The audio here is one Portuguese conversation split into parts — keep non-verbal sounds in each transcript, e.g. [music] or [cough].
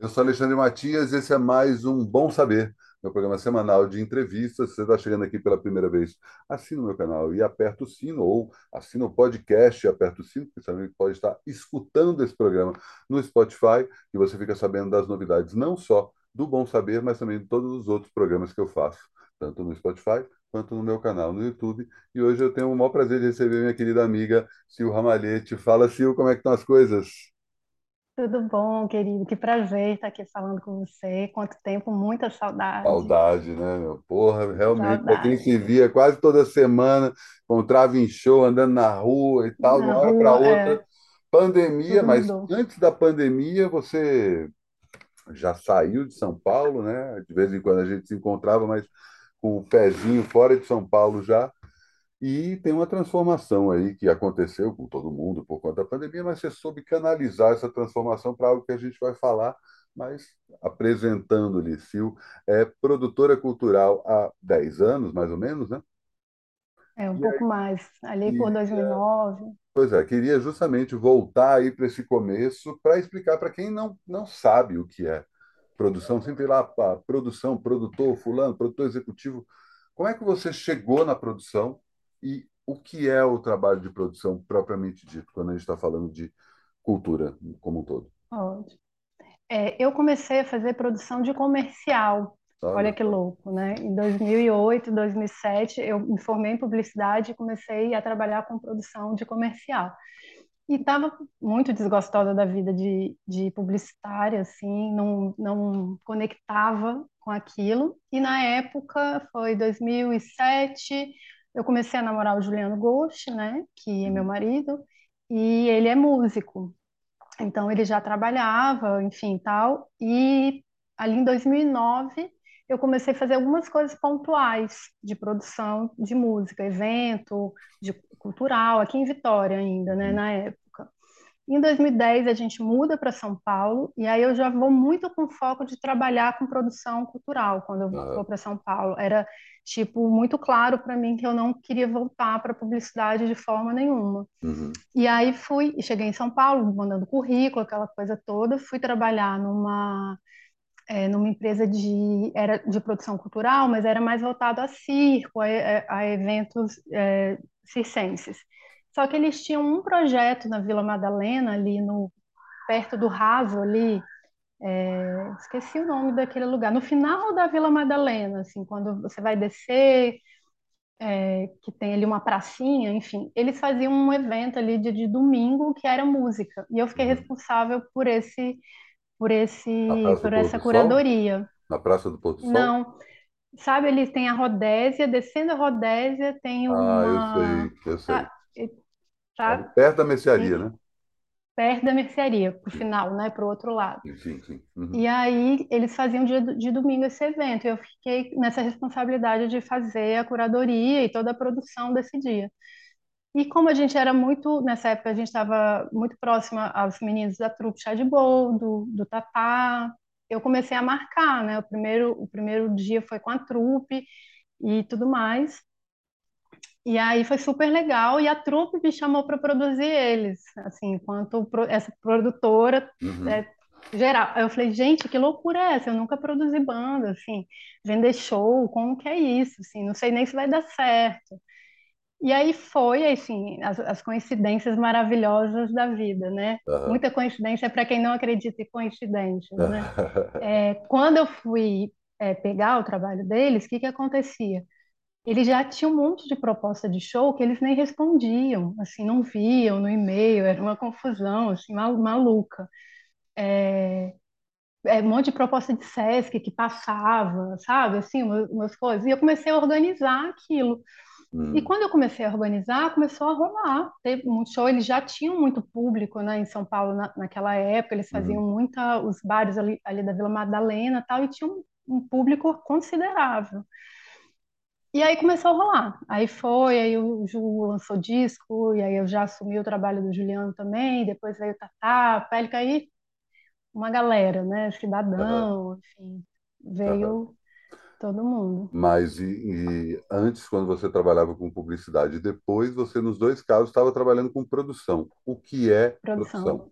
Eu sou Alexandre Matias e esse é mais um Bom Saber, meu programa semanal de entrevistas. Você está chegando aqui pela primeira vez, assina o meu canal e aperta o sino, ou assina o podcast e aperta o sino, porque você pode estar escutando esse programa no Spotify e você fica sabendo das novidades, não só do Bom Saber, mas também de todos os outros programas que eu faço, tanto no Spotify quanto no meu canal no YouTube. E hoje eu tenho o maior prazer de receber minha querida amiga Sil Ramalhete. Fala, Sil, como é que estão as coisas? Tudo bom, querido? Que prazer estar aqui falando com você. Quanto tempo, muita saudade. Saudade, né, meu? Porra, realmente, para quem se via quase toda semana, encontrava em show, andando na rua e tal, de Na uma hora para outra, é, pandemia, tudo mas mudou. antes da pandemia você já saiu de São Paulo, né? De vez em quando a gente se encontrava, mas com o pezinho fora de São Paulo já. E tem uma transformação aí que aconteceu com todo mundo por conta da pandemia, mas você soube canalizar essa transformação para algo que a gente vai falar, mas apresentando-lhe, Sil, é produtora cultural há 10 anos, mais ou menos, né? É, um E pouco aí, mais. Ali por e, 2009. pois é, queria justamente voltar aí para esse começo para explicar para quem não, não sabe o que é produção, sempre lá, pá, produção, produtor, fulano, produtor executivo. Como é que você chegou na produção e o que é o trabalho de produção propriamente dito, quando a gente está falando de cultura como um todo? Ótimo. É, eu comecei a fazer produção de comercial. Olha Olha que louco, né? Em 2008, 2007, eu me formei em publicidade e comecei a trabalhar com produção de comercial. E estava muito desgostosa da vida de, de publicitária, assim, não, não conectava com aquilo. E na época, foi 2007, eu comecei a namorar o Juliano Ghost, né, que é meu Uhum. marido, e ele é músico. Então ele já trabalhava, enfim, tal. E ali em 2009 eu comecei a fazer algumas coisas pontuais de produção de música, evento, de cultural, aqui em Vitória ainda, né, Uhum. na época. Em 2010 a gente muda para São Paulo e aí eu já vou muito com foco de trabalhar com produção cultural quando eu Ah, vou para São Paulo. Era tipo muito claro para mim que eu não queria voltar para publicidade de forma nenhuma. uhum. E aí fui, e cheguei em São Paulo, mandando currículo, aquela coisa toda, fui trabalhar numa, é, numa empresa de, era de produção cultural, mas era mais voltado a circo, a, a eventos é, circenses. Só que eles tinham um projeto na Vila Madalena, ali no, perto do Raso, ali, é, esqueci o nome daquele lugar, no final da Vila Madalena, assim, quando você vai descer, que tem ali uma pracinha, enfim, eles faziam um evento ali de, de domingo que era música. E eu fiquei Uhum. responsável por esse, por esse, por essa curadoria. Na Praça do Pôr do Sol? Não, sabe, eles têm a Rodésia, descendo a Rodésia tem Ah, eu uma, sei, eu sei. Ali tá, perto da mercearia, né? perto da mercearia, pro final, né, pro outro lado. sim, sim. Uhum. E aí eles faziam dia do- de domingo esse evento. E eu fiquei nessa responsabilidade de fazer a curadoria e toda a produção desse dia. E como a gente era muito, nessa época a gente estava muito próxima aos meninos da trupe Chá de Boldo, do Tatá, eu comecei a marcar, né? O primeiro, o primeiro dia foi com a trupe e tudo mais. E aí foi super legal e a trupe me chamou para produzir eles, assim, enquanto essa produtora Uhum. é, geral. Aí eu falei, gente, que loucura é essa? Eu nunca produzi banda, assim, vender show, como que é isso? Assim, não sei nem se vai dar certo. E aí foi, assim, as, as coincidências maravilhosas da vida, né? Aham. Muita coincidência para quem não acredita em coincidências, né? [laughs] É, quando eu fui, é, pegar o trabalho deles, o que que acontecia? Eles já tinham um monte de proposta de show que eles nem respondiam, assim, não viam no e-mail, era uma confusão, assim, mal- maluca. É, um monte de proposta de Sesc que passava, sabe, assim, umas, umas coisas. E eu comecei a organizar aquilo. E Hum, quando eu comecei a urbanizar, começou a rolar. Teve muito show, eles já tinham muito público, né, em São Paulo na, naquela época, eles faziam uhum. muita, os bares ali, ali da Vila Madalena e tal, e tinha um, um público considerável. E aí começou a rolar. Aí foi, aí o Ju lançou disco, e aí eu já assumi o trabalho do Juliano também, depois veio o Tatá, Pélica, aí uma galera, né, Cidadão, enfim, aham. veio todo mundo. Mas e, e antes, quando você trabalhava com publicidade, e depois você, nos dois casos, estava trabalhando com produção. O que é Produção. produção?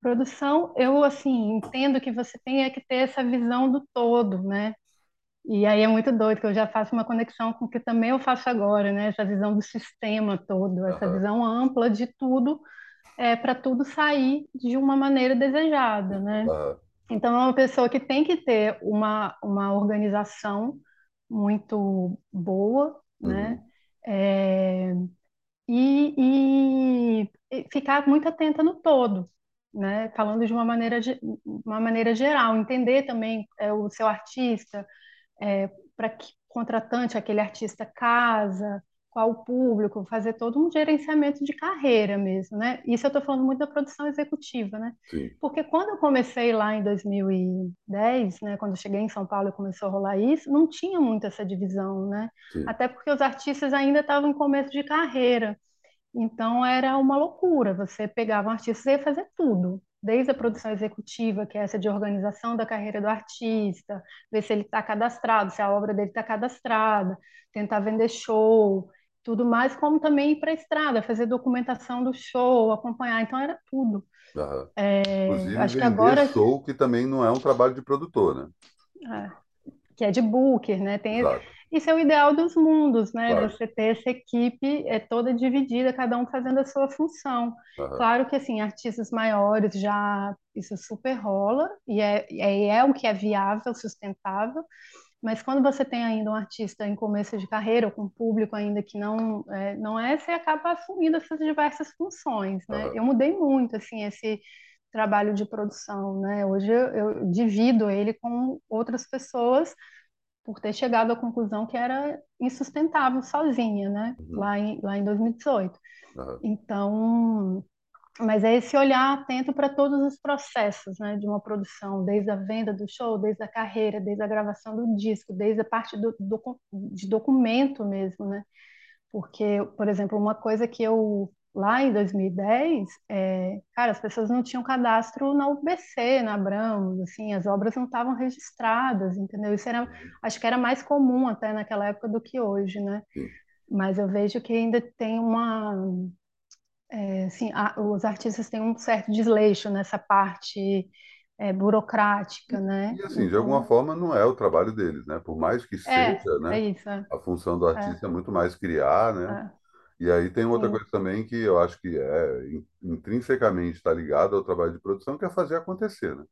Produção, eu assim entendo que você tem é que ter essa visão do todo, né? E aí é muito doido que eu já faço uma conexão com o que também eu faço agora, né? Essa visão do sistema todo, essa visão ampla de tudo, é, para tudo sair de uma maneira desejada, né? aham, Então é uma pessoa que tem que ter uma, uma organização muito boa, né? uhum, É, e, e ficar muito atenta no todo, né? Falando de uma maneira, uma maneira geral, entender também é, o seu artista, é, para que contratante aquele artista casa, qual o público, fazer todo um gerenciamento de carreira mesmo, né? Isso eu estou falando muito da produção executiva, né? sim, Porque quando eu comecei lá em 2010, né, quando eu cheguei em São Paulo e começou a rolar isso, não tinha muito essa divisão, né? sim, Até porque os artistas ainda estavam em começo de carreira. Então era uma loucura. Você pegava um artista e ia fazer tudo, desde a produção executiva, que é essa de organização da carreira do artista, ver se ele está cadastrado, se a obra dele está cadastrada, tentar vender show, tudo mais, como também ir para a estrada, fazer documentação do show, acompanhar. Então era tudo. aham. É, Inclusive acho que agora show, que também não é um trabalho de produtor, né? é, que é de booker, né? Tem Exato, isso é o ideal dos mundos, né? claro. Você ter essa equipe é toda dividida, cada um fazendo a sua função. Aham, Claro que assim, artistas maiores já isso super rola e é, é, é o que é viável, sustentável. Mas quando você tem ainda um artista em começo de carreira, ou com um público ainda que não é, não é, você acaba assumindo essas diversas funções, né? aham, Eu mudei muito assim esse trabalho de produção, né? Hoje eu, eu divido ele com outras pessoas por ter chegado à conclusão que era insustentável sozinha, né? uhum, Lá em, lá em 2018. aham, Então, mas é esse olhar atento para todos os processos, né, de uma produção, desde a venda do show, desde a carreira, desde a gravação do disco, desde a parte do, do, de documento mesmo, né? Porque, por exemplo, uma coisa que eu lá em 2010, é, cara, as pessoas não tinham cadastro na UBC, na Abramos, assim, as obras não estavam registradas, entendeu? Isso era, acho que era mais comum até naquela época do que hoje, né? sim. Mas eu vejo que ainda tem uma, é, assim, a- os artistas têm um certo desleixo nessa parte é, burocrática, né? E assim, de alguma Então, forma, não é o trabalho deles, né? Por mais que é, seja, é né? isso, é, A função do é, artista é muito mais criar, né? E aí tem outra coisa também que eu acho que é in- intrinsecamente está ligado ao trabalho de produção, que é fazer acontecer, né?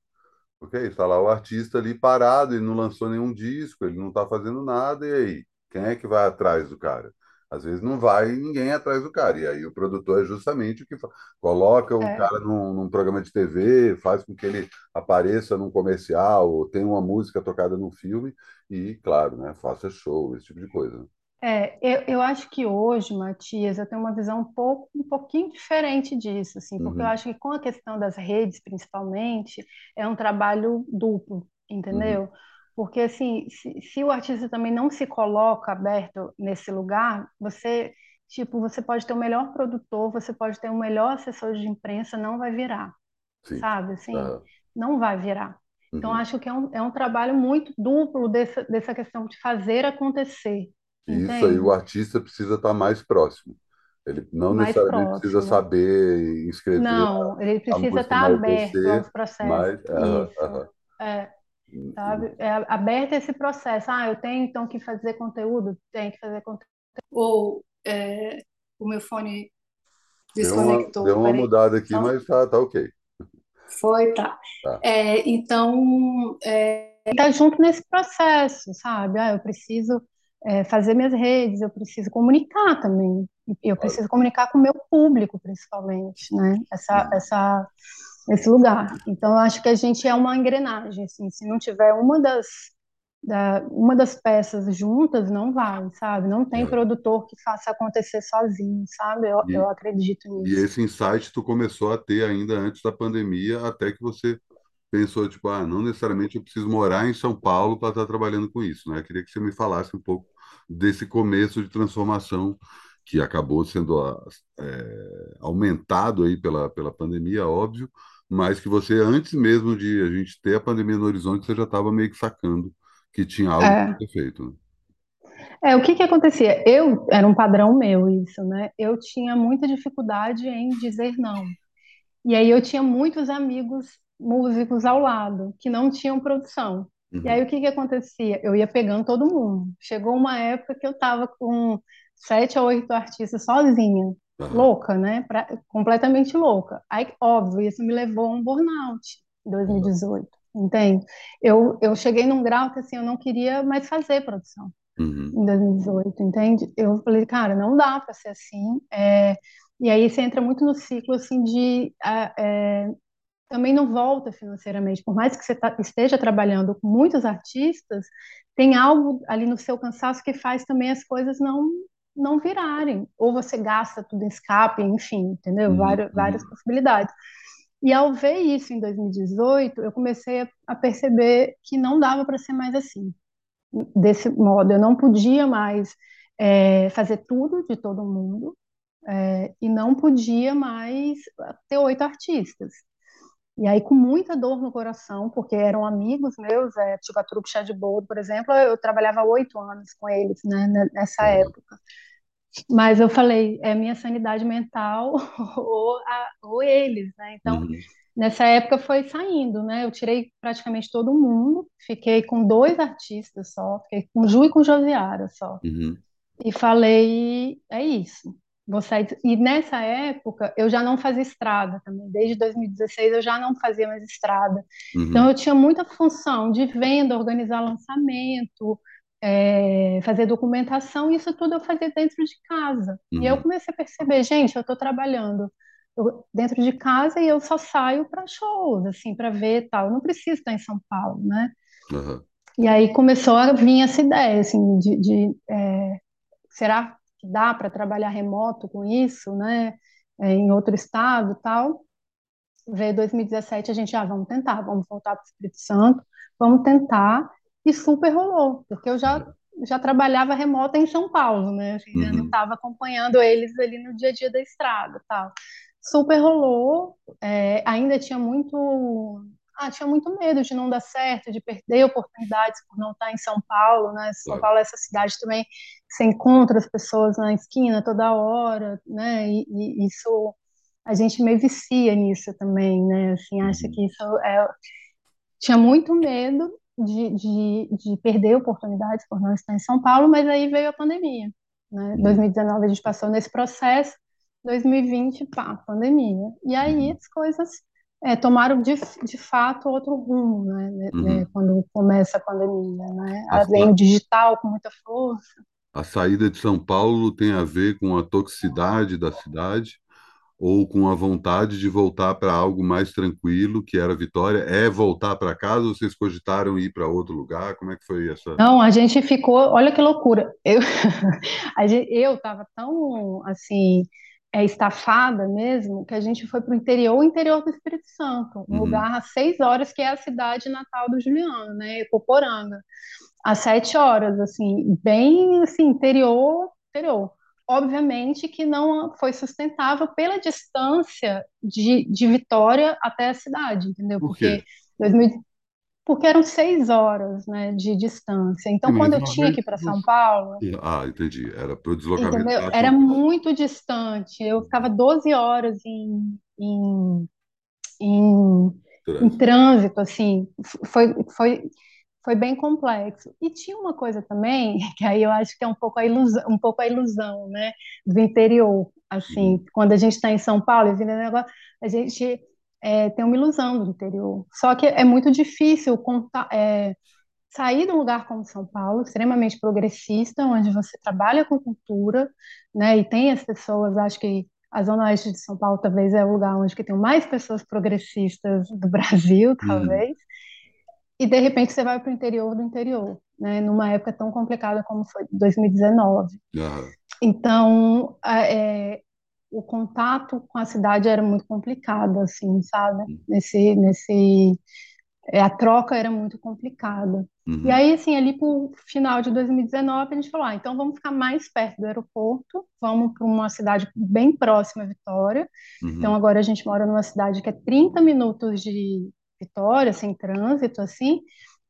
Porque aí está lá o artista ali parado, ele não lançou nenhum disco, ele não está fazendo nada, e aí? Quem é que vai atrás do cara? Às vezes não vai ninguém atrás do cara. E aí o produtor é justamente o que coloca o é. cara num, num programa de TV, faz com que ele apareça num comercial, ou tenha uma música tocada num filme, e, claro, né, faça show, esse tipo de coisa. É, eu, eu acho que hoje, Matias, eu tenho uma visão um pouco, um pouquinho diferente disso, assim, porque eu Uhum, acho que com a questão das redes, principalmente, é um trabalho duplo, uhum, entendeu? Porque, assim, se, se o artista também não se coloca aberto nesse lugar, você, tipo, você pode ter o melhor produtor, você pode ter o melhor assessor de imprensa, não vai virar, sim. sabe? Assim, Aham, não vai virar. Então, uhum. acho que é um, é um trabalho muito duplo dessa, dessa questão de fazer acontecer, E isso aí, o artista precisa estar mais próximo. Ele não mais necessariamente precisa próximo. saber escrever Não, ele precisa música estar aberto UBC, aos processos. mas. Isso, aham. é, sabe? É aberto esse processo. Ah, eu tenho então que fazer conteúdo? Tenho que fazer conteúdo. Ou é, o meu fone Deu uma, deu desconectou, uma mudada aqui, Só mas tá, tá ok. foi, tá. Tá. É, então, é, tá junto nesse processo, sabe? Ah, eu preciso é, fazer minhas redes, eu preciso comunicar também. Eu preciso comunicar com o meu público, principalmente, né? Essa, essa esse lugar. Então, eu acho que a gente é uma engrenagem, assim, se não tiver uma das, da, uma das peças juntas, não vai, sabe? Não tem É. produtor que faça acontecer sozinho, sabe? Eu, eu E, acredito e nisso. esse insight tu começou a ter ainda antes da pandemia, até que você pensou, tipo, ah, não necessariamente eu preciso morar em São Paulo para estar trabalhando com isso, né? Eu queria que você me falasse um pouco desse começo de transformação que acabou sendo ah, é, aumentado aí pela, pela pandemia, óbvio, mas que você, antes mesmo de a gente ter a pandemia no horizonte, você já estava meio que sacando que tinha algo É, ser feito, né? é, o que que acontecia? Eu, era um padrão meu isso, né? Eu tinha muita dificuldade em dizer não. E aí eu tinha muitos amigos músicos ao lado que não tinham produção. E aí Uhum. o que que acontecia? Eu ia pegando todo mundo. Chegou uma época que eu estava com sete a oito artistas sozinha, Aham. louca, né? Pra- completamente louca. Aí, óbvio, isso me levou a um burnout em Aham. 2018, entende? Eu, eu cheguei num grau que assim, eu não queria mais fazer produção Uhum. em 2018, entende? Eu falei, cara, não dá para ser assim. É, e aí você entra muito no ciclo assim de ah, é, também não volta financeiramente. Por mais que você tá- esteja trabalhando com muitos artistas, tem algo ali no seu cansaço que faz também as coisas não não virarem. Ou você gasta tudo em escape, enfim, entendeu? Uhum. Várias, várias Uhum. possibilidades. E ao ver isso em 2018, eu comecei a, a perceber que não dava para ser mais assim, desse modo. Eu não podia mais é, fazer tudo de todo mundo é, e não podia mais ter oito artistas. E aí, com muita dor no coração, porque eram amigos meus, é, tipo a Trupe Chá de por exemplo, eu trabalhava oito anos com eles, né, ne- nessa Aham. época. Mas eu falei, é minha sanidade mental [laughs] ou, a- ou eles, né? Então, Uhum. nessa época foi saindo, né? Eu tirei praticamente todo mundo, fiquei com dois artistas só, fiquei com Ju e com Josiara só. Uhum. E falei, é isso. Vou sair. E nessa época eu já não fazia estrada também. Desde 2016 eu já não fazia mais estrada. Então Uhum. eu tinha muita função de venda, organizar lançamento, é, fazer documentação, isso tudo eu fazia dentro de casa. E eu Uhum. comecei a perceber, gente, eu estou trabalhando eu- dentro de casa e eu só saio para shows, assim, para ver e tal. Eu não preciso estar em São Paulo, né? Aham. E aí começou a vir essa ideia, assim, de, de é, será que dá para trabalhar remoto com isso, né? É, em outro estado, e tal. Veio 2017, a gente, ah, vamos tentar, vamos voltar para o Espírito Santo, vamos tentar, e super rolou, porque eu já já trabalhava remoto em São Paulo, né? Assim, já não Uhum. estava acompanhando eles ali no dia a dia da estrada, tal. Super rolou, é, ainda tinha muito, ah, tinha muito medo de não dar certo, de perder oportunidades por não estar em São Paulo, né? São. Paulo é essa cidade também que você encontra as pessoas na esquina toda hora, né? E, e isso a gente meio vicia nisso também, né? Assim, acha Uhum. que isso é... Tinha muito medo de, de, de perder oportunidades por não estar em São Paulo, mas aí veio a pandemia, né? Uhum. 2019 a gente passou nesse processo, 2020, pá, pandemia. E aí Uhum. as coisas é, tomaram de, de fato outro rumo, né? né, né, Uhum. Quando começa a pandemia, né? A, Aí Vem o digital com muita força. a saída de São Paulo tem a ver com a toxicidade da cidade ou com a vontade de voltar para algo mais tranquilo, que era Vitória? É voltar para casa ou vocês cogitaram ir para outro lugar? Como é que foi essa? Não, a gente ficou, olha que loucura. Eu, [laughs] eu tava tão assim, é, estafada mesmo, que a gente foi para o interior, o interior do Espírito Santo, um Uhum. lugar a seis horas, que é a cidade natal do Juliano, né? Coporanga. Às sete horas, assim, bem assim, interior, interior. Obviamente que não foi sustentável pela distância de, de Vitória até a cidade, entendeu? Por? Porque 2000 porque eram seis horas, né, de distância. Então, quando eu tinha que ir para São. Paulo, Ah, entendi. Era para o deslocamento entendeu? Era muito distante. Eu ficava 12 horas em, em, em, em Trânsito. assim, foi, foi, foi bem complexo. E tinha uma coisa também, [laughs] que aí eu acho que é um pouco a ilusão, um pouco a ilusão, né, do interior, Uhum. assim, quando a gente está em São Paulo e negócio, a gente é, tem uma ilusão do interior. Só que é muito difícil contar, é, sair de um lugar como São Paulo, extremamente progressista, onde você trabalha com cultura, né, e tem as pessoas, acho que a Zona Oeste de São Paulo talvez é o lugar onde que tem mais pessoas progressistas do Brasil, Uhum. talvez, e de repente você vai para o interior do interior, né, numa época tão complicada como foi 2019. Aham. Então, é, o contato com a cidade era muito complicado, assim, sabe? Nesse, nesse é, a troca era muito complicada. E Uhum. aí, assim, ali para o final de 2019, a gente falou, ah, então vamos ficar mais perto do aeroporto, vamos para uma cidade bem próxima a Vitória. Então, Uhum. agora a gente mora numa cidade que é 30 minutos de Vitória, sem trânsito, assim,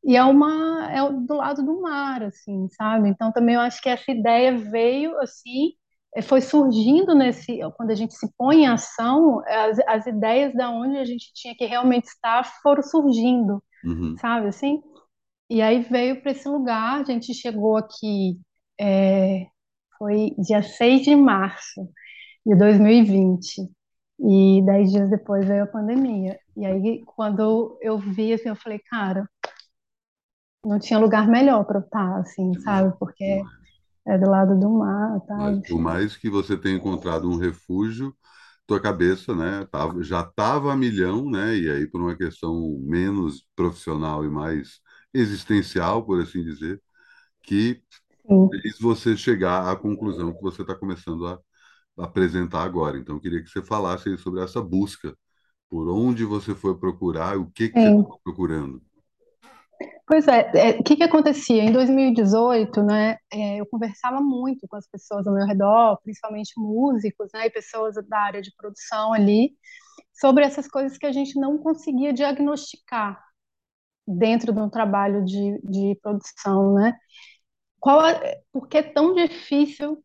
e é uma é do lado do mar, assim, sabe? Então, também eu acho que essa ideia veio, assim, foi surgindo nesse, quando a gente se põe em ação, as, as ideias da onde a gente tinha que realmente estar foram surgindo, Uhum. sabe assim? E aí veio para esse lugar, a gente chegou aqui, é, foi dia 6 de março de 2020, e dez dias depois veio a pandemia. E aí, quando eu vi, assim, eu falei, cara, não tinha lugar melhor para eu estar, assim, sabe? Porque. É do lado do mar, tá? Mas por mais que você tenha encontrado um refúgio, tua cabeça, né, tava, já estava a milhão, né, e aí por uma questão menos profissional e mais existencial, por assim dizer, que Sim, fez você chegar à conclusão que você está começando a apresentar agora. Então, eu queria que você falasse sobre essa busca, por onde você foi procurar, o que que você estava procurando. Pois é, é, o que que acontecia? Em 2018, né, é, eu conversava muito com as pessoas ao meu redor, principalmente músicos, né, e pessoas da área de produção ali, sobre essas coisas que a gente não conseguia diagnosticar dentro de um trabalho de, de produção, né? Qual é, por que é tão difícil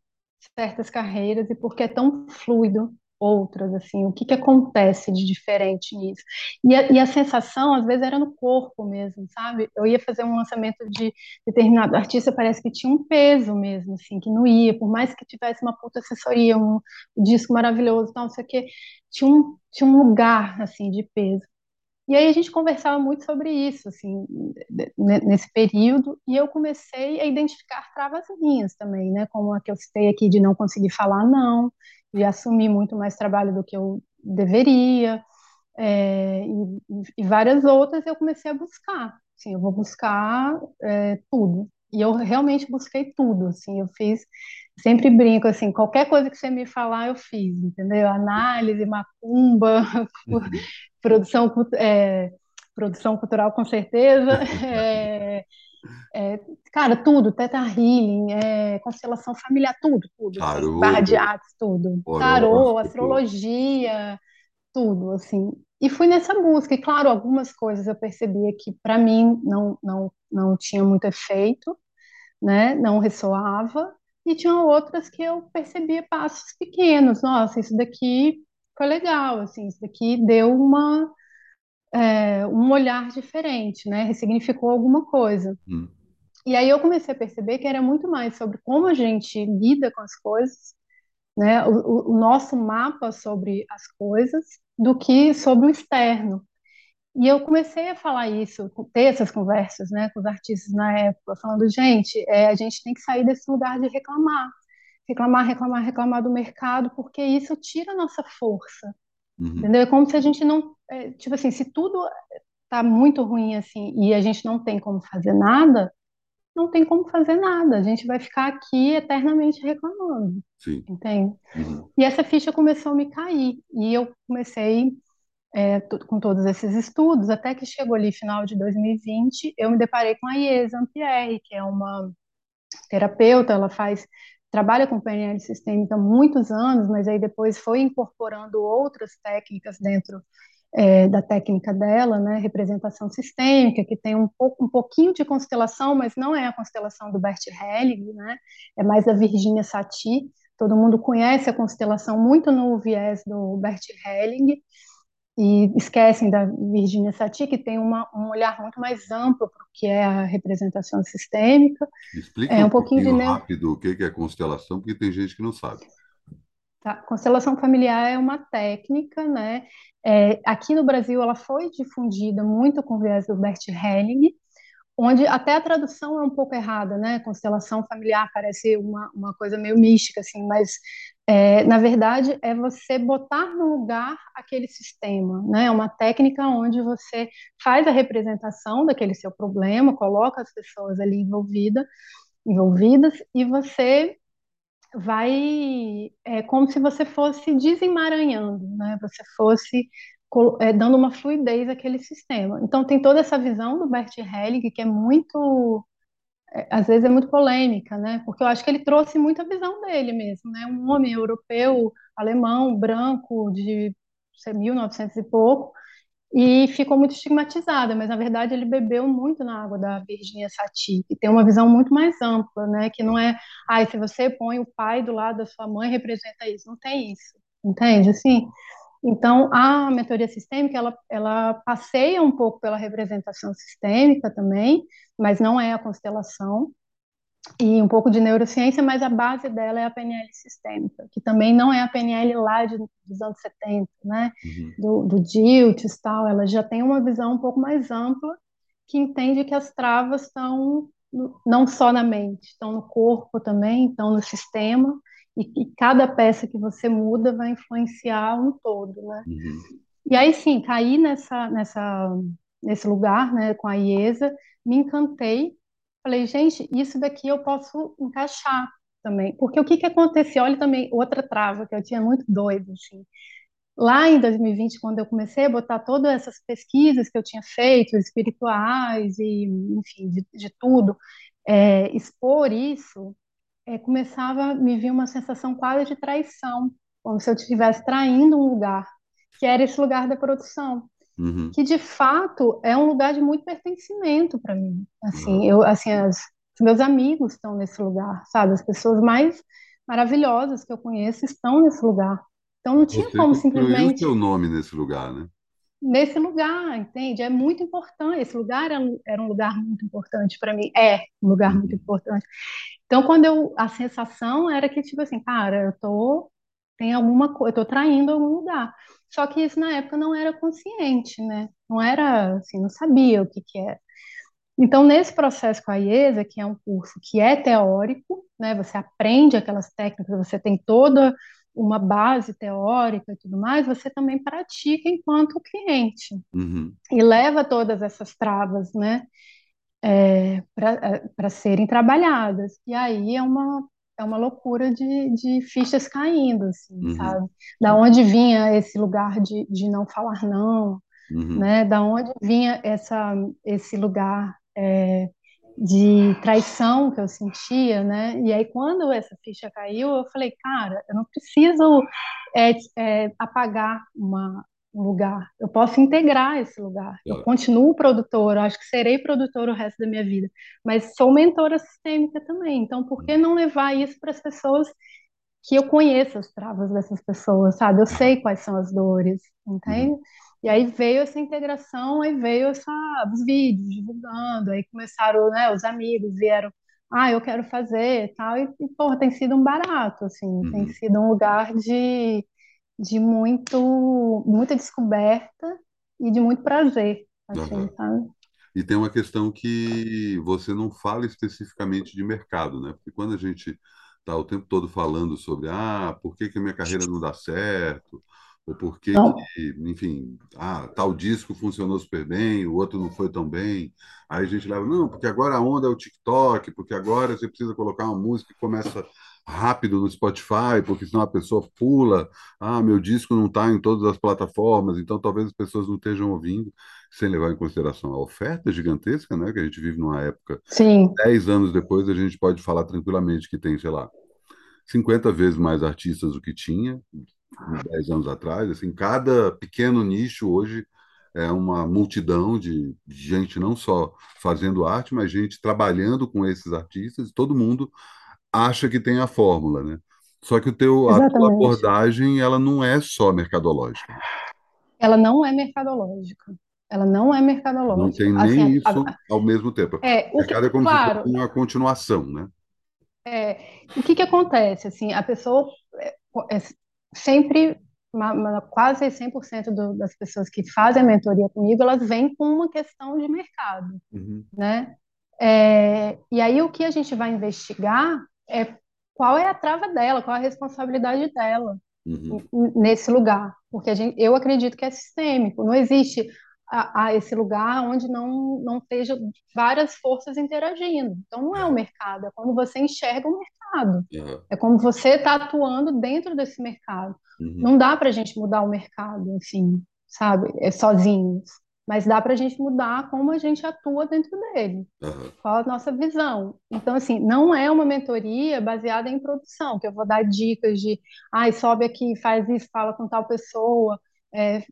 certas carreiras e por que é tão fluido outras, assim, o que que acontece de diferente nisso? E a, e a sensação, às vezes, era no corpo mesmo, sabe? Eu ia fazer um lançamento de determinado artista, parece que tinha um peso mesmo, assim, que não ia, por mais que tivesse uma puta assessoria, um, disco maravilhoso, não sei o quê, tinha um, tinha um lugar, assim, de peso. E aí a gente conversava muito sobre isso, assim, nesse período, e eu comecei a identificar travas minhas também, né, como a que eu citei aqui de não conseguir falar não, de assumir muito mais trabalho do que eu deveria, é, e, e, várias outras eu comecei a buscar, assim, eu vou buscar é, tudo, e eu realmente busquei tudo, assim, eu fiz, sempre brinco, assim, qualquer coisa que você me falar eu fiz, entendeu? Análise, macumba, [laughs] produção, é, produção cultural com certeza, [laughs] é, é, cara, tudo, Teta Healing, é, constelação familiar, tudo, tudo, assim, barra de Tarô, artes, tudo, tarô, astrologia, tudo, assim, e fui nessa busca, e claro, algumas coisas eu percebia que para mim não, não, não tinha muito efeito, né, não ressoava, e tinha outras que eu percebia passos pequenos, nossa, isso daqui foi legal, assim, isso daqui deu uma um olhar diferente, né? Ressignificou alguma coisa. Hum, E aí eu comecei a perceber que era muito mais sobre como a gente lida com as coisas, né? O, o, nosso mapa sobre as coisas, do que sobre o externo. E eu comecei a falar isso, ter essas conversas, né, com os artistas na época, falando, gente, é, a gente tem que sair desse lugar de reclamar, reclamar, reclamar, reclamar do mercado, porque isso tira a nossa força, uhum, entendeu? É como se a gente não, é, tipo assim, se tudo tá muito ruim assim e a gente não tem como fazer nada, não tem como fazer nada. A gente vai ficar aqui eternamente reclamando, sim. entende? Uhum, E essa ficha começou a me cair e eu comecei é, com todos esses estudos, até que chegou ali final de 2020, eu me deparei com a Ies Ampierre, que é uma terapeuta, ela faz trabalha com PNL sistêmica há muitos anos, mas aí depois foi incorporando outras técnicas dentro é, da técnica dela, né, representação sistêmica, que tem um, pouco, um pouquinho de constelação, mas não é a constelação do Bert Helling, né, é mais da Virginia Satie. Todo mundo conhece a constelação muito no viés do Bert Helling e esquecem da Virginia Satie, que tem uma, um olhar muito mais amplo para o que é a representação sistêmica, Explica é um um pouquinho de pouquinho neo... rápido o que que é constelação, porque tem gente que não sabe. Tá? Constelação familiar é uma técnica, né? É, aqui no Brasil ela foi difundida muito com o viés do Bert Helling, onde até a tradução é um pouco errada, né? Constelação familiar parece uma, uma coisa meio mística, assim, mas é, na verdade é você botar no lugar aquele sistema, né? É uma técnica onde você faz a representação daquele seu problema, coloca as pessoas ali envolvida, envolvidas e você vai é como se você fosse desemaranhando, né? Você fosse é, dando uma fluidez àquele sistema. Então tem toda essa visão do Bert Helling que é muito, é, às vezes é muito polêmica, né? Porque eu acho que ele trouxe muita visão dele mesmo, né? Um homem europeu, alemão, branco, de sei, 1900 e pouco, e ficou muito estigmatizada, mas na verdade ele bebeu muito na água da Virginia Satir, que tem uma visão muito mais ampla, né? Que não é, ah, se você põe o pai do lado da sua mãe, representa isso. Não tem isso, entende? Assim, então, a mentoria sistêmica, ela, ela passeia um pouco pela representação sistêmica também, mas não é a constelação, e um pouco de neurociência, mas a base dela é a PNL sistêmica, que também não é a PNL lá de, dos anos 70, né, uhum. do, do Diltz e tal, ela já tem uma visão um pouco mais ampla, que entende que as travas estão não só na mente, estão no corpo também, estão no sistema, e que cada peça que você muda vai influenciar um todo, né? Uhum. E aí sim, caí nessa, nessa, nesse lugar, né, com a IESA, me encantei, falei, gente, isso daqui eu posso encaixar também, porque o que que aconteceu? Olha também outra trava que eu tinha muito doido, assim. Lá em 2020, quando eu comecei a botar todas essas pesquisas que eu tinha feito, espirituais e, enfim, de, de tudo, é, expor isso, é, começava a me vir uma sensação quase de traição, como se eu estivesse traindo um lugar, que era esse lugar da produção, uhum. que de fato é um lugar de muito pertencimento para mim. Assim, uhum. eu, assim, as, meus amigos estão nesse lugar, sabe? As pessoas mais maravilhosas que eu conheço estão nesse lugar. Então não tinha Você como simplesmente. o seu nome nesse lugar, né? Nesse lugar, entende? É muito importante. Esse lugar era, era um lugar muito importante para mim. É um lugar muito uhum. importante. Então, quando eu, a sensação era que, tipo assim, cara, eu tô, tem alguma coisa, eu tô traindo algum lugar. Só que isso na época não era consciente, né? Não era, assim, não sabia o que que era. Então, nesse processo com a IESA, que é um curso que é teórico, né? Você aprende aquelas técnicas, você tem toda uma base teórica e tudo mais, você também pratica enquanto cliente. Uhum. E leva todas essas travas, né? é, para é, serem trabalhadas. E aí é uma, é uma loucura de, de fichas caindo, assim, uhum. sabe? Da onde vinha esse lugar de, de não falar não, uhum. né? Da onde vinha essa, esse lugar é, de traição que eu sentia, né? E aí quando essa ficha caiu, eu falei, cara, eu não preciso é, é, apagar uma, um lugar. Eu posso integrar esse lugar. Eu continuo produtora, acho que serei produtora o resto da minha vida, mas sou mentora sistêmica também. Então, por que não levar isso para as pessoas que eu conheço as travas dessas pessoas, sabe? Eu sei quais são as dores, entende? Uhum. E aí veio essa integração, aí veio essa, os vídeos divulgando, aí começaram, né, os amigos vieram, ah, eu quero fazer tal, e, e porra, tem sido um barato, assim, uhum. tem sido um lugar de de muito, muita descoberta e de muito prazer, assim, uhum. sabe? E tem uma questão que você não fala especificamente de mercado, né? Porque quando a gente está o tempo todo falando sobre ah, por que, que a minha carreira não dá certo, ou por que, que, enfim, ah, tal disco funcionou super bem, o outro não foi tão bem. Aí a gente leva, não, porque agora a onda é o TikTok, porque agora você precisa colocar uma música que começa rápido no Spotify, porque senão a pessoa pula, ah, meu disco não está em todas as plataformas, então talvez as pessoas não estejam ouvindo, sem levar em consideração a oferta gigantesca, né, que a gente vive numa época. Sim. Dez anos depois a gente pode falar tranquilamente que tem, sei lá, 50 vezes mais artistas do que tinha dez anos atrás, assim, cada pequeno nicho hoje é uma multidão de gente não só fazendo arte, mas gente trabalhando com esses artistas, todo mundo acha que tem a fórmula, né? Só que o teu, a tua abordagem, ela não é só mercadológica. Ela não é mercadológica. Ela não é mercadológica. Não tem nem assim, isso a, ao mesmo tempo. É, o mercado é como claro, se fosse uma continuação, né? É, o que que acontece? Assim, a pessoa é, é sempre, uma, uma, quase 100% do, das pessoas que fazem a mentoria comigo, elas vêm com uma questão de mercado, uhum. né? É, e aí o que a gente vai investigar é qual é a trava dela, qual é a responsabilidade dela uhum. nesse lugar, porque gente, eu acredito que é sistêmico, não existe a, a, esse lugar onde não não esteja várias forças interagindo. Então não é o mercado, é quando você enxerga o mercado, uhum. é como você está atuando dentro desse mercado. Uhum. Não dá para a gente mudar o mercado, assim, sabe, é sozinhos mas dá para a gente mudar como a gente atua dentro dele. Uhum. Qual a nossa visão? Então, assim, não é uma mentoria baseada em produção, que eu vou dar dicas de, ai, sobe aqui, faz isso, fala com tal pessoa. É,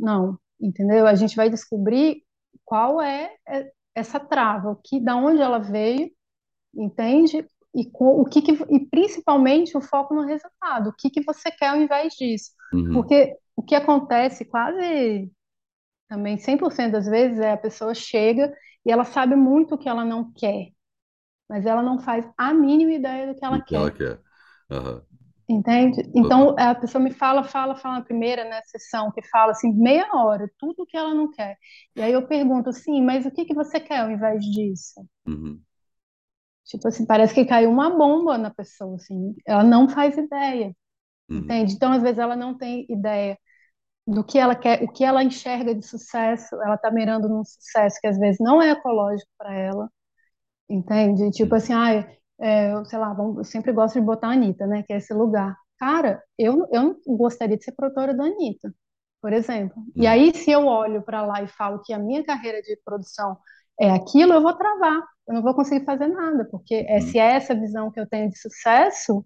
não, entendeu? A gente vai descobrir qual é é, essa trava, que, da onde ela veio, entende? E, com, o que, que e principalmente o foco no resultado, o que, que você quer ao invés disso. Uhum. Porque o que acontece quase também 100% das vezes é a pessoa chega e ela sabe muito o que ela não quer, mas ela não faz a mínima ideia do que ela O que ela quer. quer. Aham. Entende? Então, a pessoa me fala, fala, fala na primeira, né, sessão, que fala assim, meia hora, tudo que ela não quer. E aí eu pergunto, sim, mas o que que você quer ao invés disso? Uhum. Tipo assim, parece que caiu uma bomba na pessoa, assim, ela não faz ideia, Uhum. entende? Então, às vezes, ela não tem ideia do que ela quer, o que ela enxerga de sucesso, ela tá mirando num sucesso que às vezes não é ecológico para ela, Entende? Tipo assim, ah, é, eu, sei lá, eu sempre gosto de botar a Anitta, né? Que é esse lugar. Cara, eu, eu não gostaria de ser produtora da Anitta, por exemplo. E Uhum. aí, se eu olho para lá e falo que a minha carreira de produção é aquilo, eu vou travar. Eu não vou conseguir fazer nada, porque é, Uhum. se é essa visão que eu tenho de sucesso,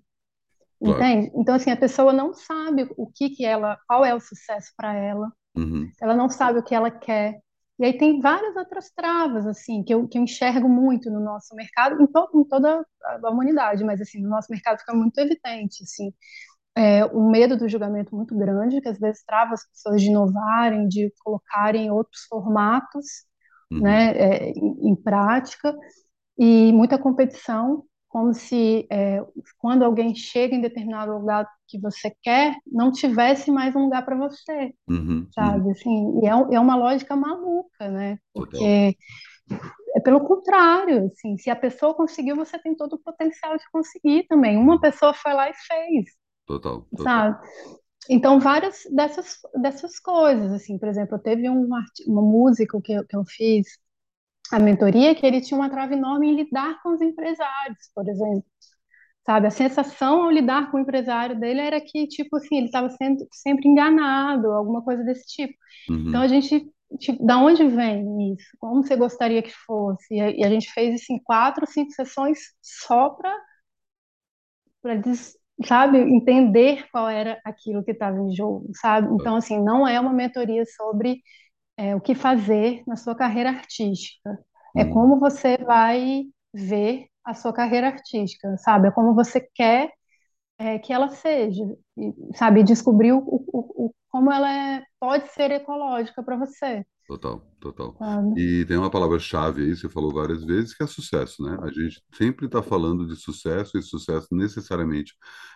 Claro. entende? Então, assim, a pessoa não sabe o que que ela, qual é o sucesso para ela Uhum. ela não sabe o que ela quer. E aí tem várias outras travas, assim, que eu, que eu enxergo muito no nosso mercado, em, to, em toda a humanidade, mas, assim, no nosso mercado fica muito evidente, assim, é, o medo do julgamento muito grande, que às vezes trava as pessoas de inovarem, de colocarem outros formatos, Uhum. né, é, em, em prática, e muita competição, como se é, quando alguém chega em determinado lugar que você quer, não tivesse mais um lugar para você Uhum. Uhum. sabe? Assim, e é, é uma lógica maluca, né? Total. Porque é pelo contrário, assim, se a pessoa conseguiu, você tem todo o potencial de conseguir também. Uma Uhum. pessoa foi lá e fez, Total. Total. sabe? Então, várias dessas, dessas coisas, assim, por exemplo, teve um, arti- um músico que eu, que eu fiz a mentoria que ele tinha uma trava enorme em lidar com os empresários, por exemplo. Sabe, a sensação ao lidar com o empresário dele era que, tipo assim, ele estava sendo sempre enganado, alguma coisa desse tipo. Então Uhum. a gente, tipo, da onde vem isso? Como você gostaria que fosse? E a, e a gente fez assim quatro, cinco sessões só para, para, sabe, entender qual era aquilo que estava em jogo, sabe? Então assim, não é uma mentoria sobre é, o que fazer na sua carreira artística. É Uhum. como você vai ver a sua carreira artística, sabe? É como você quer é, que ela seja, e, sabe? Descobrir o, o, o, como ela é, pode ser ecológica para você, Total, total. sabe? E tem uma palavra-chave aí, você falou várias vezes, que é sucesso, né? A gente sempre está falando de sucesso, e sucesso necessariamente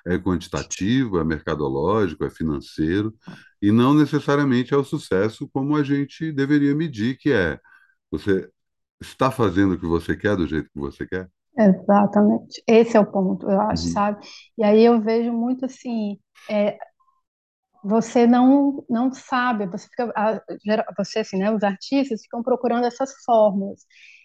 é quantitativo, é mercadológico, é financeiro, e não necessariamente é o sucesso como a gente deveria medir, que é você está fazendo o que você quer do jeito que você quer? Exatamente. Esse é o ponto, eu acho, Uhum. sabe? E aí eu vejo muito assim, é, você não não sabe, você fica, você assim, né, os artistas ficam procurando essas fórmulas.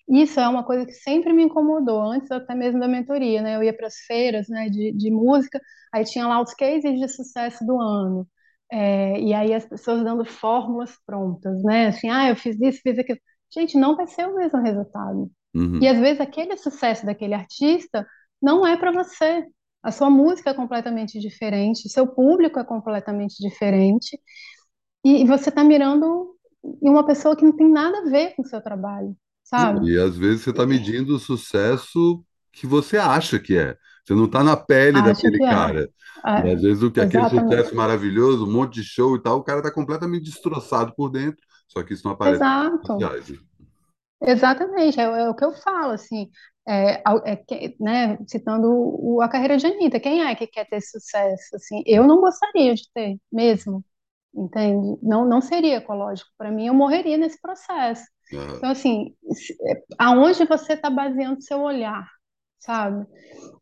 Isso é uma coisa que sempre me incomodou, antes até mesmo da mentoria, né? Eu ia para as feiras, né, de, de música, aí tinha lá os cases de sucesso do ano. É, e aí as pessoas dando fórmulas prontas, né? Assim, ah, eu fiz isso, fiz aquilo. Gente, não vai ser o mesmo resultado. E Uhum. às vezes aquele sucesso daquele artista não é para você. A sua música é completamente diferente, o seu público é completamente diferente, e você está mirando em uma pessoa que não tem nada a ver com o seu trabalho, sabe? e às vezes você está medindo o sucesso que você acha que é. Você não está na pele Acho daquele que é. cara. E É, às vezes o que aquele sucesso maravilhoso, um monte de show e tal, o cara está completamente destroçado por dentro, só que isso não aparece Exato. né? Exatamente, é, é o que eu falo, assim, é, é que- né, citando o- a carreira de Anitta, quem é que quer ter sucesso, assim, eu não gostaria de ter, mesmo, entende? Não, não seria ecológico, para mim eu morreria nesse processo. Aham, Então, assim, é, aonde você está baseando seu olhar, sabe?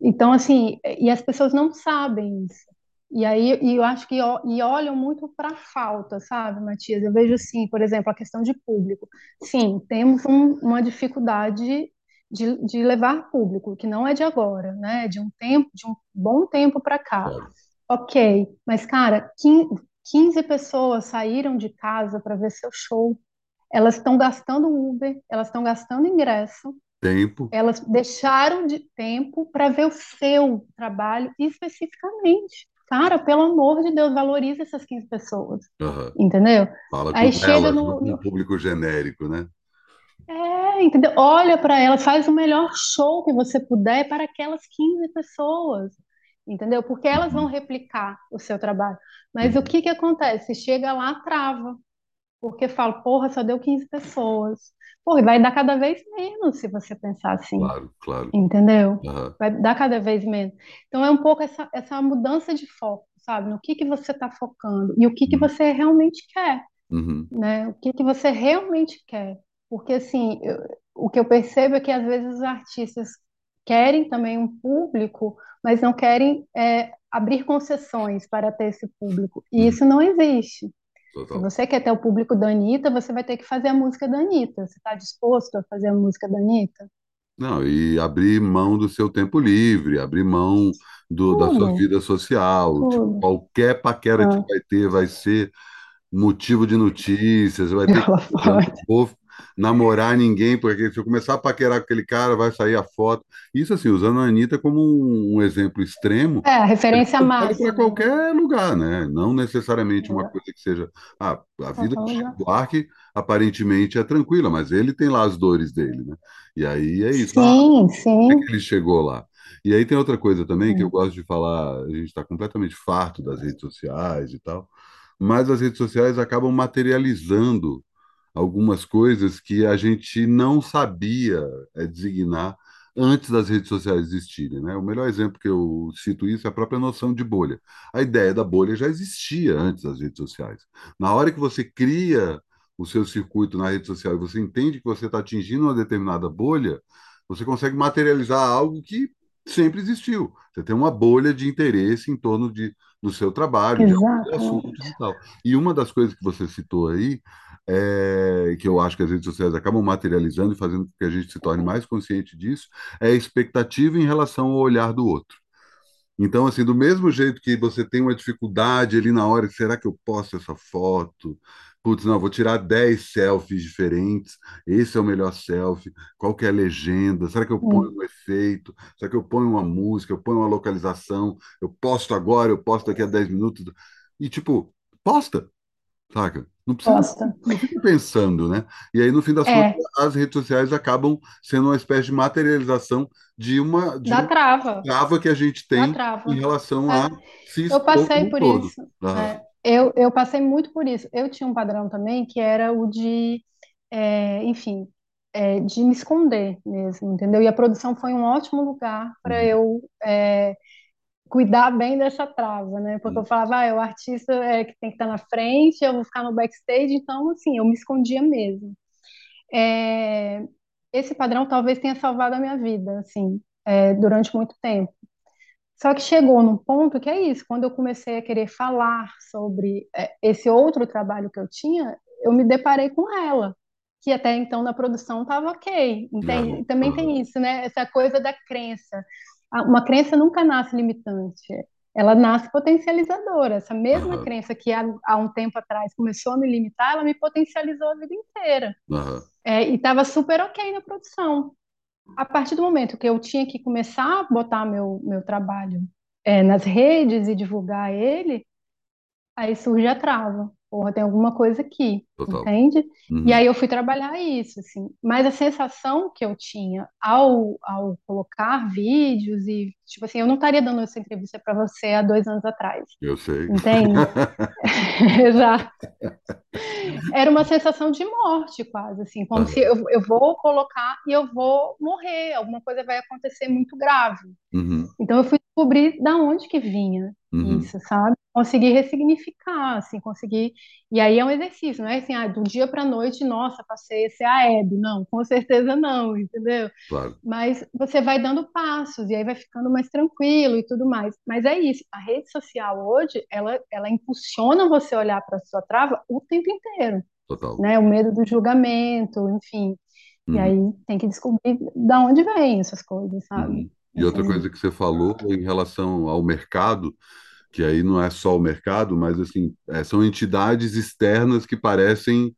Então, assim, e as pessoas não sabem isso. E aí, e eu acho que e olham muito para a falta, sabe, Matias? Eu vejo assim, por exemplo, a questão de público. Sim, temos um- uma dificuldade de, de levar público, que não é de agora, né? De um tempo, de um bom tempo para cá. claro. Ok, mas cara, 15, 15 pessoas saíram de casa para ver seu show. Elas estão gastando Uber, elas estão gastando ingresso, Tempo. elas deixaram de tempo para ver o seu trabalho especificamente. Cara, pelo amor de Deus, valoriza essas 15 pessoas. Aham. Entendeu? Fala Aí com chega elas, no, no- público genérico, né? É, entendeu? Olha para elas, faz o melhor show que você puder para aquelas 15 pessoas. Entendeu? Porque elas vão Uhum, replicar o seu trabalho. Mas o uhum. que que acontece? Chega lá, trava. Porque fala, porra, só deu 15 pessoas. Porra, e vai dar cada vez menos se você pensar assim. Claro, claro. Entendeu? Aham. Vai dar cada vez menos. Então é um pouco essa, essa mudança de foco, sabe? No que que você está focando e o que que Uhum, você realmente quer, uhum, né? O que que você realmente quer. Porque assim, eu- o que eu percebo é que às vezes os artistas querem também um público, mas não querem é, abrir concessões para ter esse público. E uhum. isso não existe. Se Total. você quer ter o público da Anitta, você vai ter que fazer a música da Anitta. Você está disposto a fazer a música da Anitta? Não, e abrir mão do seu tempo livre, abrir mão do, da sua vida social. Tipo, qualquer paquera que Ah, vai ter vai ser motivo de notícias, vai ter que. Namorar ninguém, porque se eu começar a paquerar com aquele cara, vai sair a foto. Isso, assim, usando a Anitta como um, exemplo extremo, É, a referência vale para máxima, né? qualquer lugar, né? Não necessariamente uma É, coisa que seja. Ah, a vida qualquer do Chico. Buarque aparentemente é tranquila, mas ele tem lá as dores dele, né? E aí é isso. Ah, Sim, é que sim. ele chegou lá? E aí tem outra coisa também que eu É. gosto de falar, a gente está completamente farto das redes sociais e tal, mas as redes sociais acabam materializando algumas coisas que a gente não sabia é, designar antes das redes sociais existirem, né? O melhor exemplo que eu cito isso é a própria noção de bolha. A ideia da bolha já existia antes das redes sociais. Na hora que você cria o seu circuito na rede social e você entende que você está atingindo uma determinada bolha, você consegue materializar algo que sempre existiu. Você tem uma bolha de interesse em torno de, do seu trabalho, de alguns assuntos Exatamente. e tal. E uma das coisas que você citou aí é, que eu acho que as redes sociais acabam materializando e fazendo com que a gente se torne mais consciente disso, é a expectativa em relação ao olhar do outro. Então, assim, do mesmo jeito que você tem uma dificuldade ali na hora, será que eu posto essa foto? Putz, não, vou tirar 10 selfies diferentes. Esse é o melhor selfie. Qual que é a legenda? Será que eu ponho um efeito? Será que eu ponho uma música? Eu ponho uma localização? Eu posto agora? Eu posto daqui a 10 minutos? E, tipo, posta saca? Não precisa, não fica pensando, né? E aí, no fim das contas, É, as redes sociais acabam sendo uma espécie de materialização de uma, de dá uma trava, trava que a gente tem em relação a É, se eu passei por todo. isso. É, eu, eu passei muito por isso. Eu tinha um padrão também que era o de, é, enfim, é, de me esconder mesmo, entendeu? E a produção foi um ótimo lugar para Uhum. eu é, cuidar bem dessa trava, né? Porque eu falava, ah, é o artista é, que tem que estar na frente, eu vou ficar no backstage, então, assim, eu me escondia mesmo. É, esse padrão talvez tenha salvado a minha vida, assim, é, durante muito tempo. Só que chegou num ponto que é isso, quando eu comecei a querer falar sobre é, esse outro trabalho que eu tinha, eu me deparei com ela, que até então na produção estava ok, entende? Também tem isso, né? Essa coisa da crença. Uma crença nunca nasce limitante, ela nasce potencializadora. Essa mesma Aham. crença que há, há um tempo atrás começou a me limitar, ela me potencializou a vida inteira. Aham. É, e estava super ok na produção. A partir do momento que eu tinha que começar a botar meu, meu trabalho é, nas redes e divulgar ele, aí surge a trava. Porra, tem alguma coisa aqui, Total. entende? E Uhum. aí eu fui trabalhar isso, assim. Mas a sensação que eu tinha ao, ao colocar vídeos e, tipo assim, eu não estaria dando essa entrevista para você há dois anos atrás, Eu sei. entende? [laughs] [laughs] Já era uma sensação de morte, quase, assim, como se Aham. eu, eu vou colocar e eu vou morrer, alguma coisa vai acontecer muito grave. Uhum. Então eu fui descobrir da onde que vinha Uhum. isso, sabe? Consegui ressignificar, assim, consegui. E aí é um exercício, não é assim, ah, do dia para a noite, nossa, passei a ser a Hebe. Não, com certeza não, entendeu? Claro. Mas você vai dando passos e aí vai ficando mais tranquilo e tudo mais. Mas é isso, a rede social hoje, ela, ela impulsiona você a olhar para a sua trava o tempo inteiro, Total. né? O medo do julgamento, enfim. E Uhum. aí tem que descobrir da onde vêm essas coisas, sabe? Uhum. E outra Essas... coisa que você falou em relação ao mercado, que aí não é só o mercado, mas assim, é, são entidades externas que parecem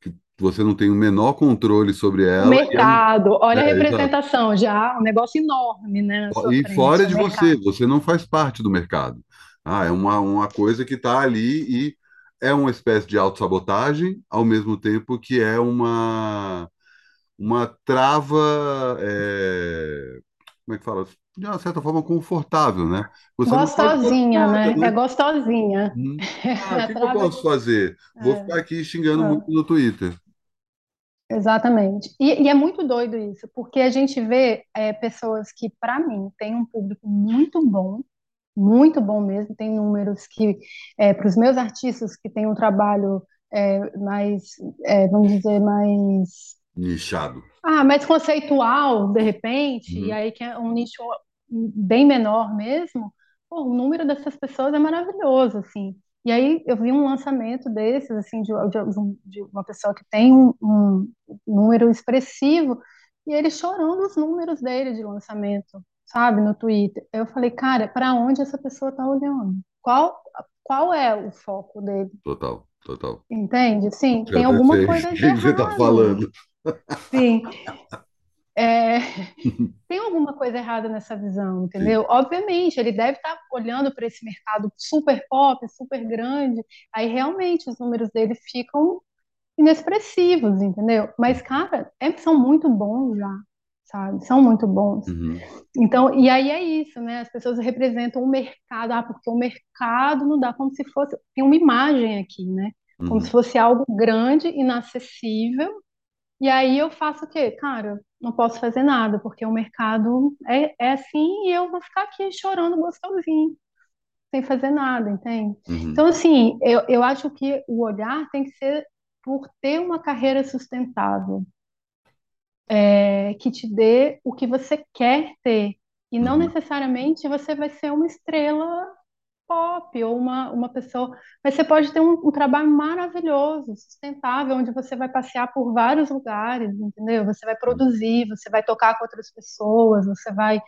que você não tem o menor controle sobre O ela, e é mercado, olha a É, representação, já um negócio enorme, né, E frente, fora o de você, mercado. você não faz parte do mercado. Ah, é uma, uma coisa que está ali e é uma espécie de autossabotagem, ao mesmo tempo que é uma, uma trava, é, como é que fala? De uma certa forma confortável, né? Você Gostosinha, nada, né? É né? gostosinha. Hum. [laughs] Ah, o que que eu posso fazer? Vou é, ficar aqui xingando muito é. no Twitter. Exatamente. E, e é muito doido isso, porque a gente vê é, pessoas que, para mim, têm um público muito bom, muito bom mesmo, tem números que, para os meus artistas que têm um trabalho é, mais, é, vamos dizer, mais, Nichado. ah, mais conceitual, de repente, e Uhum, aí que é um nicho bem menor mesmo, pô, o número dessas pessoas é maravilhoso, assim. E aí eu vi um lançamento desses, assim, de, de, de uma pessoa que tem um, um número expressivo, e ele chorando os números dele de lançamento, sabe, no Twitter. Eu falei, cara, para onde essa pessoa está olhando? Qual, qual é o foco dele? total, total. Entende? Sim, Já tem alguma o coisa [laughs] de que que você errado. falando. Sim, é, tem alguma coisa errada nessa visão, Sim. entendeu? Obviamente, ele deve estar olhando para esse mercado super pop, super grande, aí realmente os números dele ficam inexpressivos, entendeu? Mas, cara, é- são muito bons já, sabe? São muito bons. Uhum, Então, e aí é isso, né? As pessoas representam o mercado, ah, porque o mercado não dá como se fosse, tem uma imagem aqui, né? Como se uhum, fosse algo grande, inacessível, e aí eu faço o quê? Cara, não posso fazer nada, porque o mercado é, é assim e eu vou ficar aqui chorando gostosinho, sem fazer nada, entende? uhum, Então, assim, eu, eu acho que o olhar tem que ser por ter uma carreira sustentável, é, que te dê o que você quer ter, e não uhum, necessariamente você vai ser uma estrela pop ou uma, uma pessoa. Mas você pode ter um, um trabalho maravilhoso, sustentável, onde você vai passear por vários lugares, entendeu? Você vai produzir, você vai tocar com outras pessoas, você vai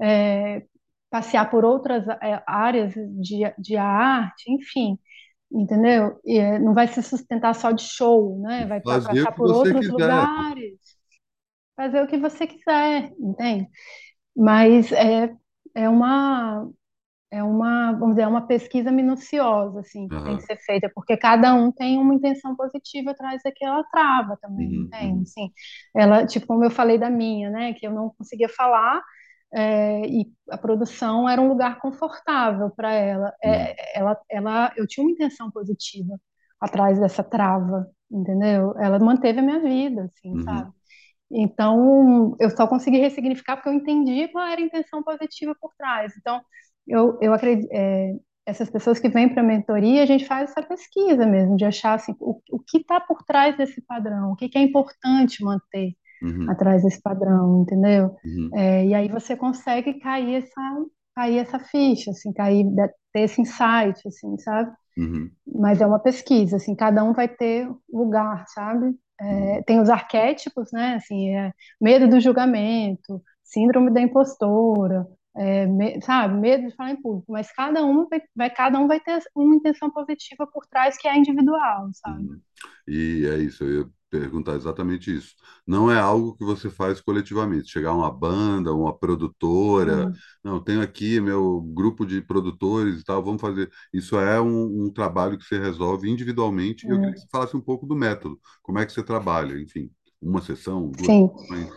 é, passear por outras é, áreas de, de arte, enfim. Entendeu? E, é, não vai se sustentar só de show, né? Vai Fazer passar por outros quiser. lugares, fazer o que você quiser, entende? Mas é, é uma é uma, vamos dizer, é uma pesquisa minuciosa, assim, que tem que ser feita, porque cada um tem uma intenção positiva atrás daquela trava também, uhum, entende? uhum, Assim, ela, tipo, como eu falei da minha, né, que eu não conseguia falar, é, e a produção era um lugar confortável para ela. uhum, É, ela, ela, eu tinha uma intenção positiva atrás dessa trava, entendeu? Ela manteve a minha vida, assim, uhum, sabe? Então, eu só consegui ressignificar porque eu entendi qual era a intenção positiva por trás. Então, eu, eu acredito, é, essas pessoas que vêm para a mentoria, a gente faz essa pesquisa mesmo, de achar assim, o, o que está por trás desse padrão, o que, que é importante manter uhum, atrás desse padrão, entendeu? uhum, É, e aí você consegue cair essa, cair essa ficha, assim, cair, ter esse insight, assim, sabe? uhum, Mas é uma pesquisa, assim, cada um vai ter lugar, sabe? É, uhum, tem os arquétipos, né? Assim, é, medo do julgamento, síndrome da impostora, é, me- sabe? Medo de falar em público. Mas cada um vai, vai- cada um vai ter uma intenção positiva por trás que é individual, sabe? uhum. E é isso, eu ia perguntar exatamente isso. Não é algo que você faz coletivamente, chegar uma banda, uma produtora, Sim, não, tenho aqui meu grupo de produtores e tal, vamos fazer. Isso é um, um trabalho que você resolve individualmente, e eu queria que você falasse um pouco do método, como é que você trabalha, enfim, uma sessão, duas sim. sessões.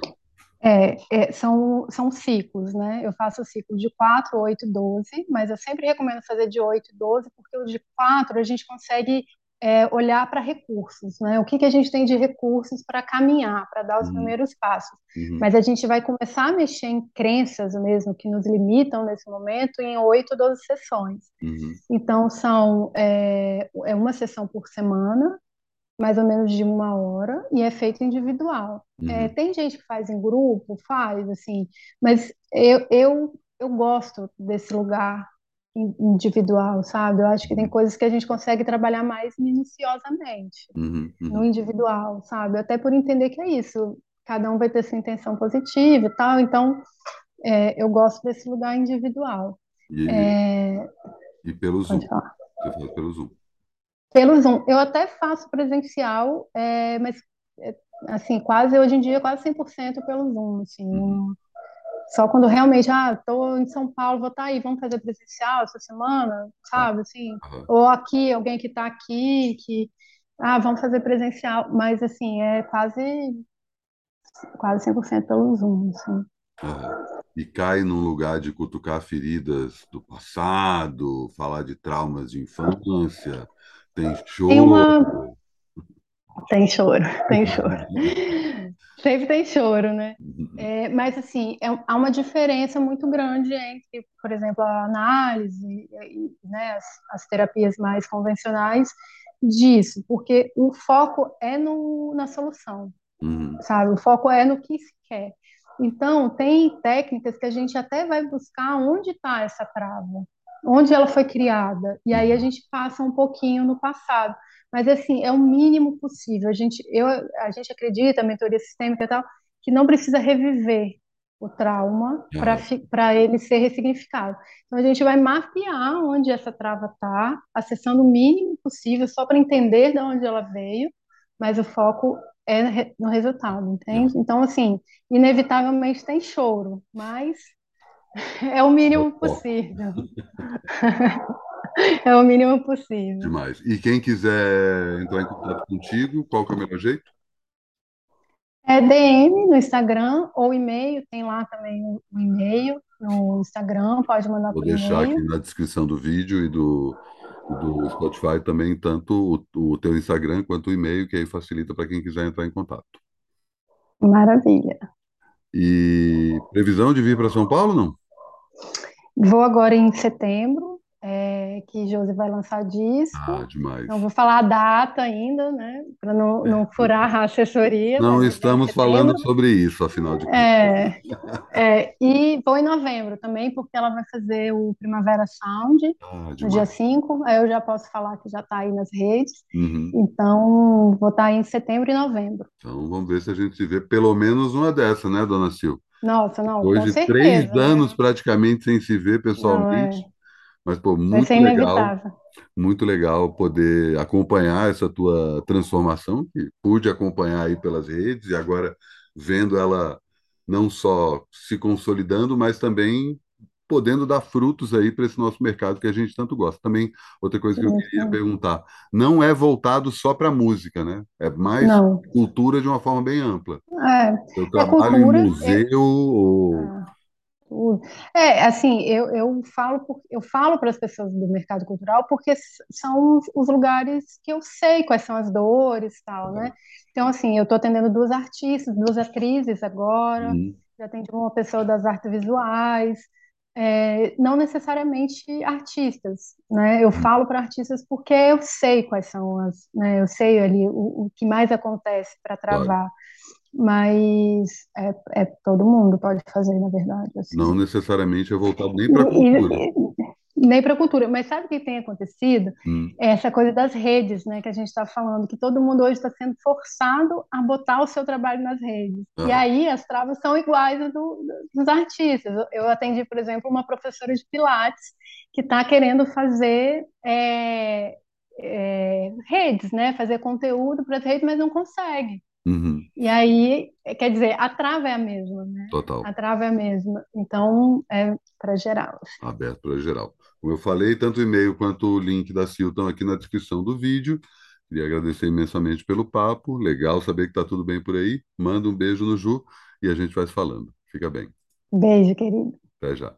É, é, são, são ciclos, né? Eu faço o ciclo de 4, 8, 12, mas eu sempre recomendo fazer de 8 e 12, porque o de 4 a gente consegue é, olhar para recursos, né? O que, que a gente tem de recursos para caminhar, para dar os Uhum, primeiros passos. uhum, Mas a gente vai começar a mexer em crenças mesmo que nos limitam nesse momento em 8, 12 sessões. uhum, Então, são é, é uma sessão por semana, mais ou menos de uma hora, e é feito individual. É, uhum, tem gente que faz em grupo, faz, assim, mas eu, eu, eu gosto desse lugar in- individual, sabe? Eu acho que tem coisas que a gente consegue trabalhar mais minuciosamente uhum, no uhum. individual, sabe? Até por entender que é isso, cada um vai ter sua intenção positiva e tal, então é, eu gosto desse lugar individual. E, É, e pelo Zoom, você faz pelo Zoom. Pelo Zoom. Eu até faço presencial, é, mas é, assim, quase hoje em dia, quase 100% pelo Zoom, assim, Uhum. Só quando realmente, ah, estou em São Paulo, vou estar aí, vamos fazer presencial essa semana, sabe, assim, Aham. ou aqui, alguém que está aqui, que, ah, vamos fazer presencial, mas assim, é quase, quase 100% pelo Zoom, assim. Aham. E cai num lugar de cutucar feridas do passado, falar de traumas de infância, tem Tem choro. uma, tem choro, tem choro. [laughs] Sempre tem choro, né? É, mas, assim, é- há uma diferença muito grande entre, por exemplo, a análise e, né, as, as terapias mais convencionais disso, porque o foco é no, na solução, Uhum, sabe? O foco é no que se quer. Então, tem técnicas que a gente até vai buscar onde está essa trava, onde ela foi criada, e aí a gente passa um pouquinho no passado. Mas, assim, é o mínimo possível. A gente, eu, a gente acredita, a mentoria sistêmica e tal, que não precisa reviver o trauma para ele ser ressignificado. Então, a gente vai mapear onde essa trava está, acessando o mínimo possível, só para entender de onde ela veio, mas o foco é no resultado, entende? Então, assim, inevitavelmente tem choro, mas [laughs] é o mínimo Ó, possível. [laughs] É o mínimo possível. demais. E quem quiser entrar em contato contigo, qual que é o melhor jeito? É DM no Instagram ou e-mail, tem lá também o o e-mail no Instagram, pode mandar Vou por deixar aqui e-mail. na descrição do vídeo e do, do Spotify também, tanto o, o teu Instagram quanto o e-mail, que aí facilita para quem quiser entrar em contato. Maravilha. E previsão de vir para São Paulo, não? Vou agora em setembro, é, que Josi vai lançar Ah, disco. demais. Não vou falar a data ainda, né? Para não, É. não furar a assessoria, Não mas é estamos falando sobre isso, afinal de contas. É, é, e vou em novembro também, porque ela vai fazer o Primavera Sound Ah, no dia demais. 5. Aí eu já posso falar que já está aí nas redes. Uhum. Então, vou estar aí em setembro e novembro. Então vamos ver se a gente se vê pelo menos uma dessa, né, dona Sil? Nossa, não, com de três certeza, anos né? praticamente sem se ver Não, pessoalmente, é, mas pô, muito legal, inevitável. muito legal poder acompanhar essa tua transformação, que pude acompanhar aí pelas redes e agora vendo ela não só se consolidando, mas também podendo dar frutos aí para esse nosso mercado que a gente tanto gosta. Também outra coisa que eu queria Isso. perguntar, não é voltado só para música, né? É mais Não, cultura de uma forma bem ampla. Eu é, é trabalho em cultura. é- museu ou Tudo. É, assim, eu, eu falo por- eu falo para as pessoas do mercado cultural porque são os, os lugares que eu sei quais são as dores e tal, né? Então, assim, eu estou atendendo duas artistas, duas atrizes agora, Uhum, já atendi uma pessoa das artes visuais, é, não necessariamente artistas, né? Eu falo para artistas porque eu sei quais são as, né? Eu sei ali o, o que mais acontece para travar, mas é, é todo mundo pode fazer, na verdade, Não assim. necessariamente é voltado nem para a cultura. E- nem para a cultura, mas sabe o que tem acontecido? Hum, É Essa coisa das redes, né, que a gente está falando, que todo mundo hoje está sendo forçado a botar o seu trabalho nas redes. E aham, aí as travas são iguais do- dos artistas. Eu eu atendi, por exemplo, uma professora de Pilates que está querendo fazer é, é, redes, né, fazer conteúdo para as redes, mas não consegue. Uhum, E aí, é, quer dizer, a trava é a mesma, né? total. A trava é a mesma. Então, é para geral. assim. Aberto para geral. Como eu falei, tanto o e-mail quanto o link da Sil estão aqui na descrição do vídeo. Queria agradecer imensamente pelo papo. Legal saber que está tudo bem por aí. Manda um beijo no Ju e a gente vai se falando. Fica bem. Beijo, querido. Até já.